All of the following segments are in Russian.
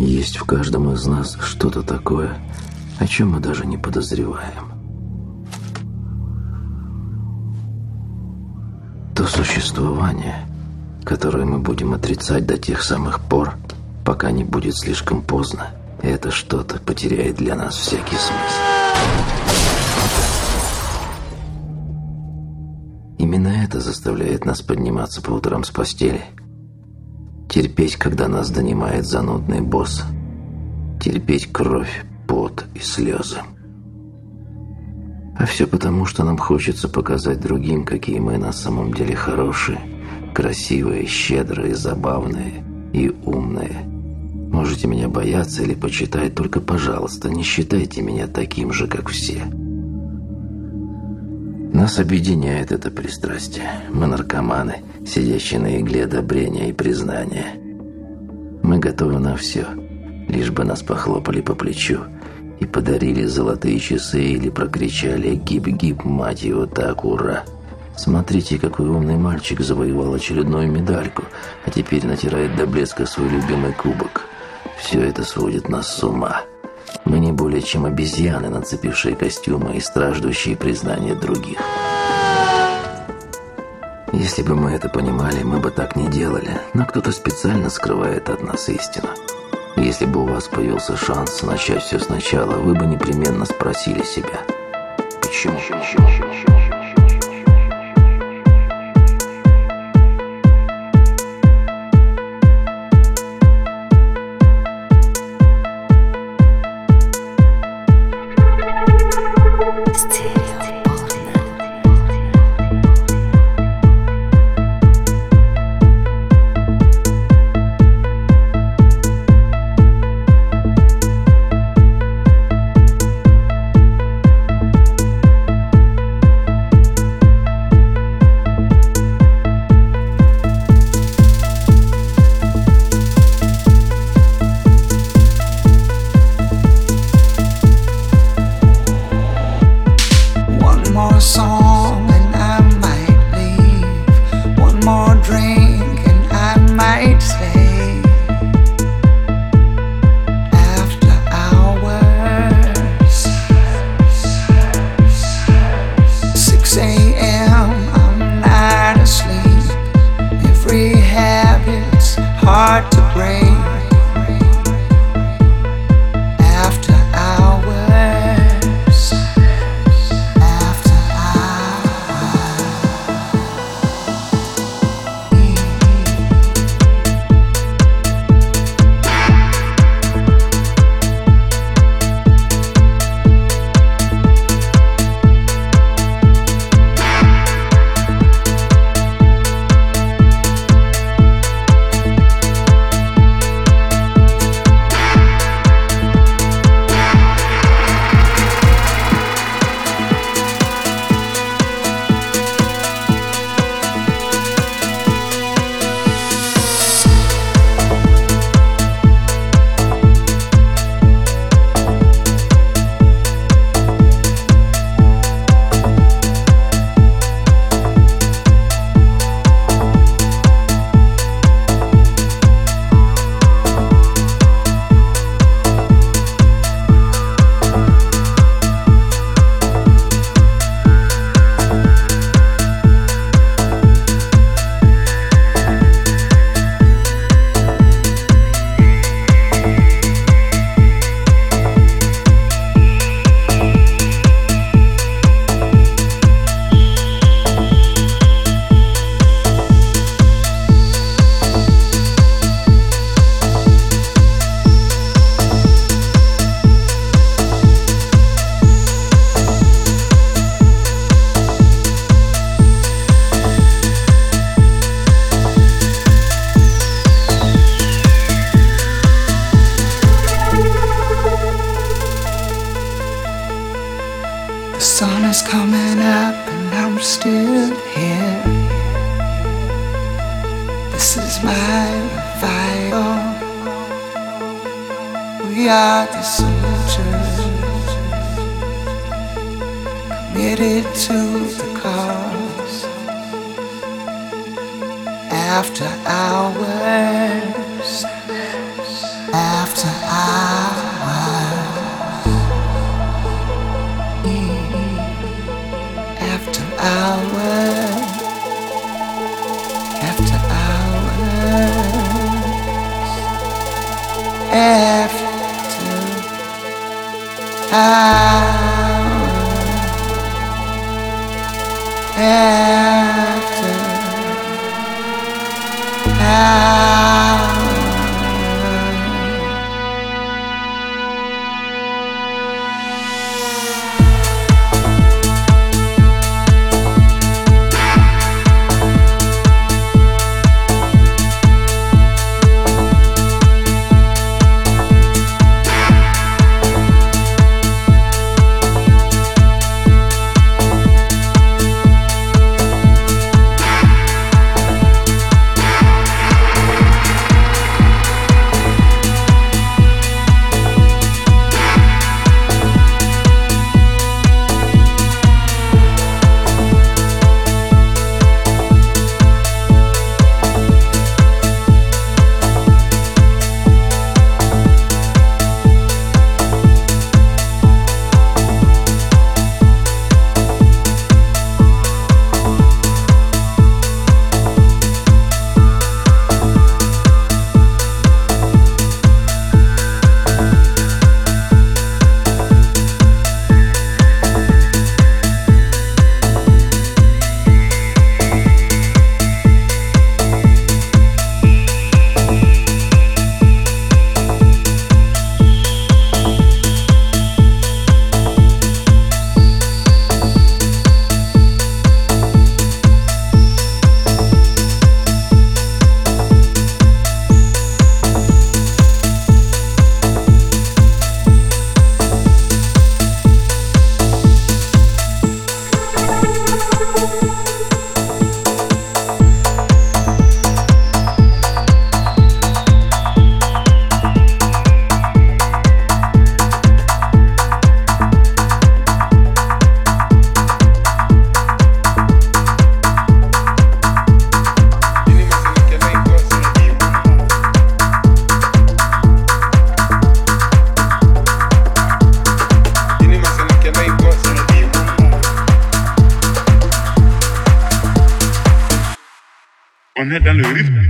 Есть в каждом из нас что-то такое, о чем мы даже не подозреваем. То существование, которое мы будем отрицать до тех самых пор, пока не будет слишком поздно, это что-то потеряет для нас всякий смысл. Именно это заставляет нас подниматься по утрам с постели. Терпеть, когда нас донимает занудный босс. Терпеть кровь, пот и слезы. А все потому, что нам хочется показать другим, какие мы на самом деле хорошие, красивые, щедрые, забавные и умные. Можете меня бояться или почитать, только, пожалуйста, не считайте меня таким же, как все. Нас объединяет это пристрастие. Мы наркоманы, сидящие на игле одобрения и признания. Мы готовы на все, лишь бы нас похлопали по плечу и подарили золотые часы или прокричали «Гип-гип, мать его, так, ура!» Смотрите, какой умный мальчик завоевал очередную медальку, а теперь натирает до блеска свой любимый кубок. Все это сводит нас с ума. Мы не более чем обезьяны, нацепившие костюмы и страждущие признания других. Если бы мы это понимали, мы бы так не делали, но кто-то специально скрывает от нас истину. Если бы у вас появился шанс начать все сначала, вы бы непременно спросили себя, почему? почему? On est dans le rythme.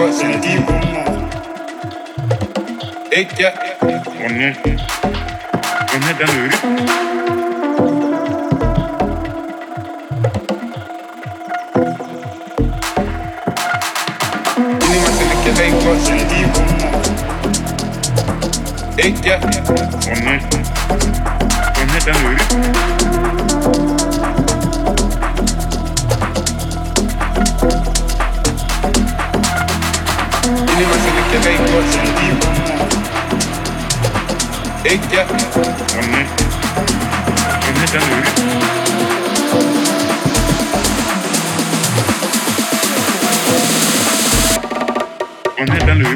hoor zijn die omhoog. Ik ja, wanneer, wanneer in die omhoog. Jag kan inte vara sin liv. Ikke. Ronny. Under den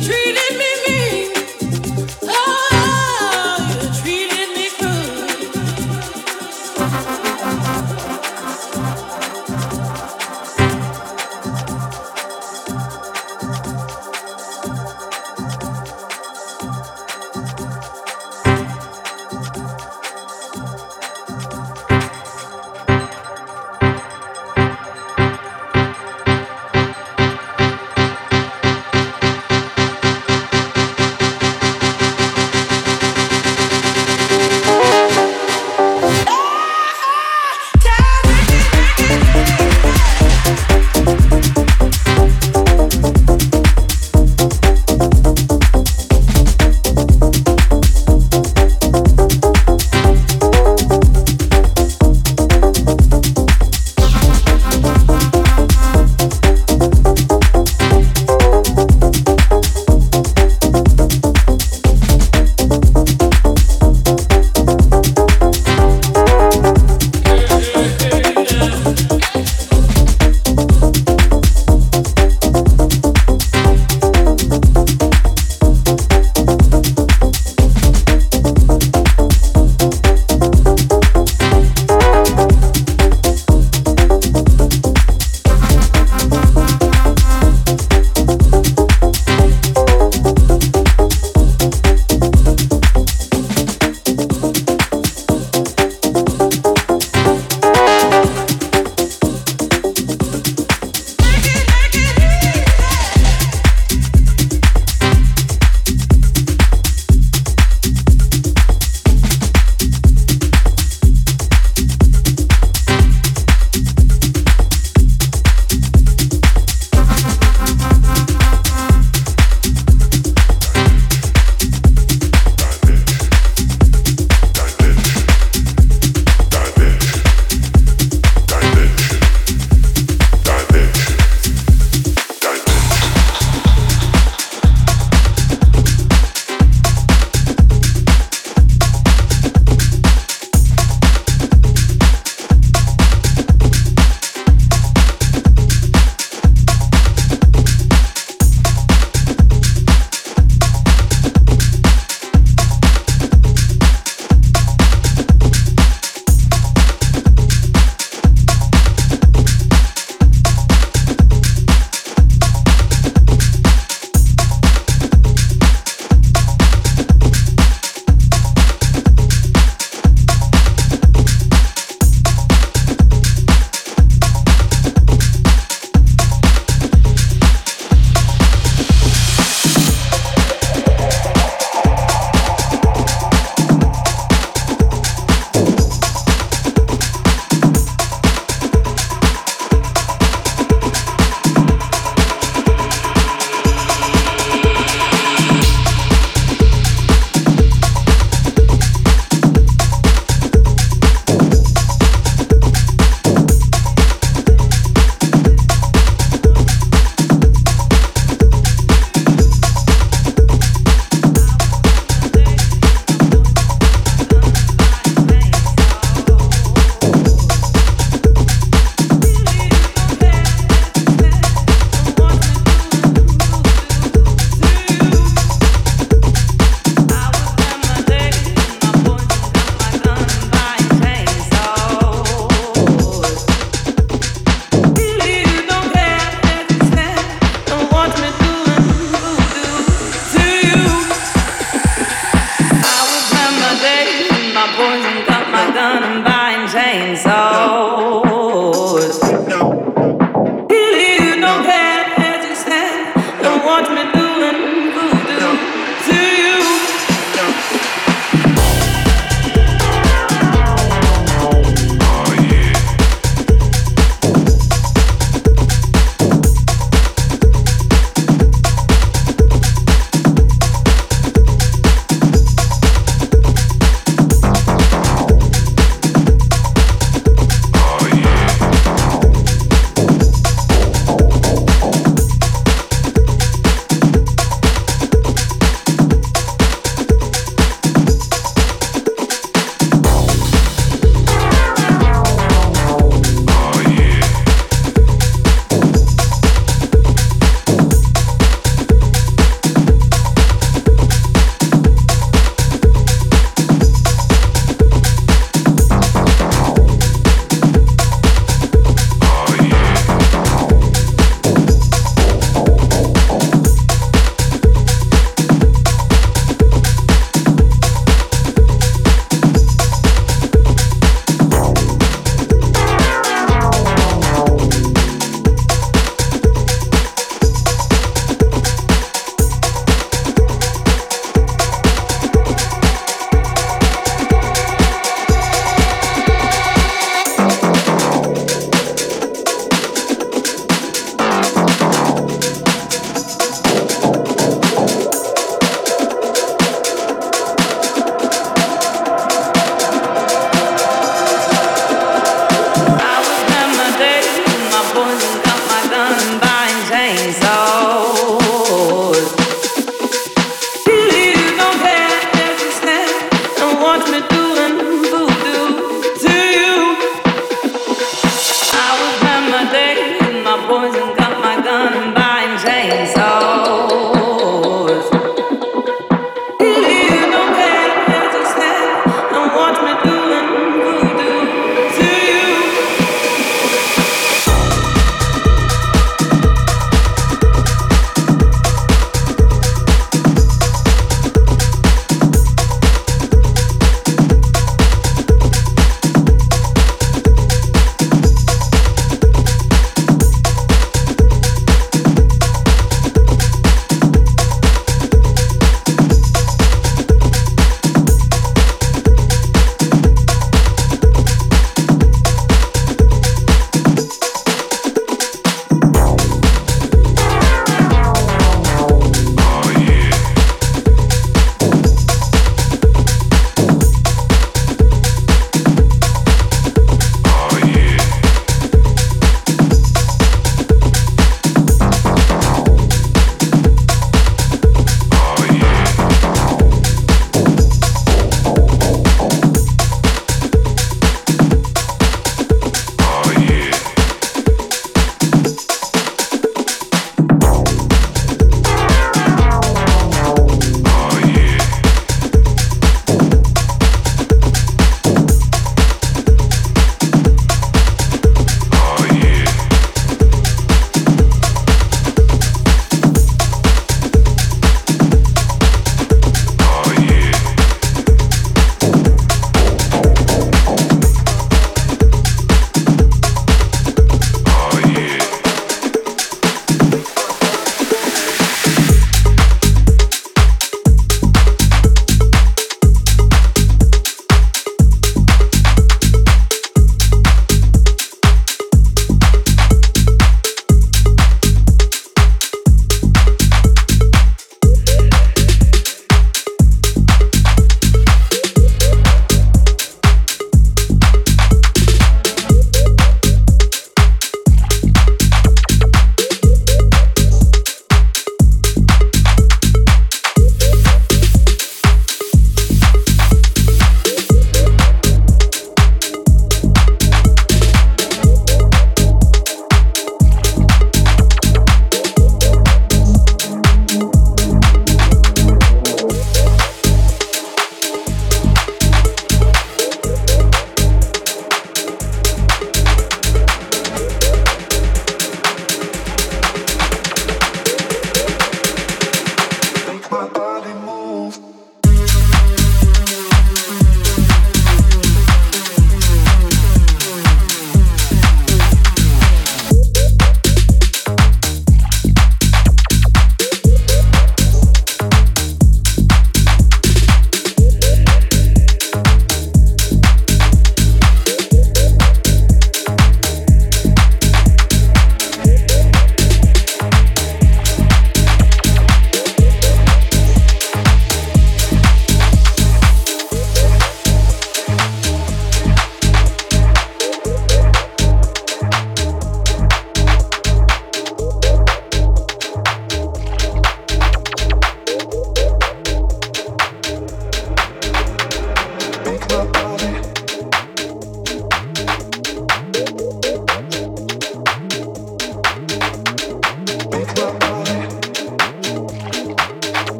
treated